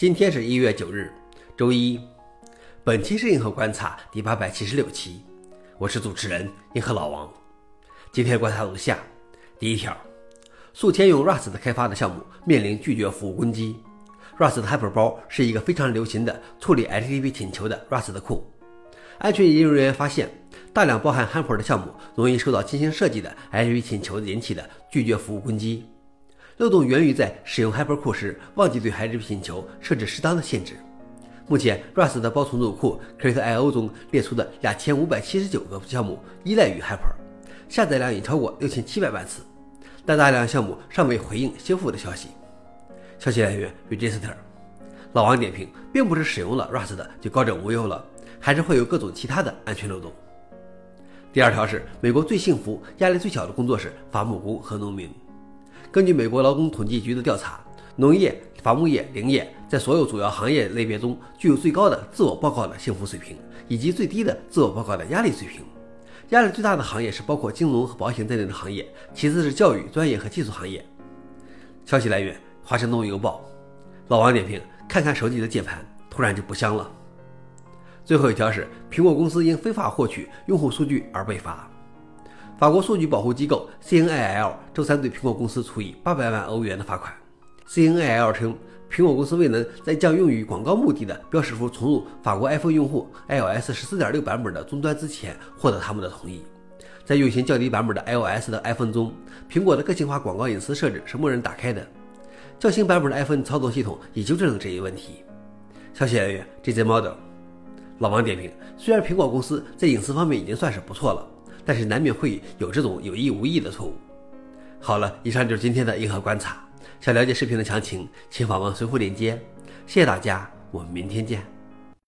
今天是一月九日，周一。本期是银河观察第八百七十六期，我是主持人银河老王。今天观察如下：第一条，数千用 Rust 开发的项目面临拒绝服务攻击。Rust Hyper 包是一个非常流行的处理 HTTP 请求的 Rust 库。安全研究人员发现，大量包含 Hyper 的项目容易受到精心设计的 HTTP 请求引起的拒绝服务攻击。漏洞源于在使用 Hyper 库时忘记对 HTTP 请求设置适当的限制。目前，Rust 的包重组库 Crit.io 中列出的两千五百七十九个项目依赖于 Hyper，下载量已超过六千七百万次，但大量项目尚未回应修复的消息。消息来源：Register。老王点评：并不是使用了 Rust 就高枕无忧了，还是会有各种其他的安全漏洞。第二条是美国最幸福、压力最小的工作是伐木工和农民。根据美国劳工统计局的调查，农业、伐木业、林业在所有主要行业类别中具有最高的自我报告的幸福水平，以及最低的自我报告的压力水平。压力最大的行业是包括金融和保险在内的行业，其次是教育、专业和技术行业。消息来源：华盛顿邮报。老王点评：看看手机的键盘，突然就不香了。最后一条是苹果公司因非法获取用户数据而被罚。法国数据保护机构 CNIL 周三对苹果公司处以八百万欧元的罚款。CNIL 称，苹果公司未能在将用于广告目的的标识符存入法国 iPhone 用户 iOS 十四点六版本的终端之前获得他们的同意。在运行较低版本的 iOS 的 iPhone 中，苹果的个性化广告隐私设置是默认打开的。较新版本的 iPhone 操作系统已纠正了这一问题。消息来源：GZ Model。老王点评：虽然苹果公司在隐私方面已经算是不错了。但是难免会有这种有意无意的错误。好了，以上就是今天的硬核观察。想了解视频的详情，请访问随后链接。谢谢大家，我们明天见。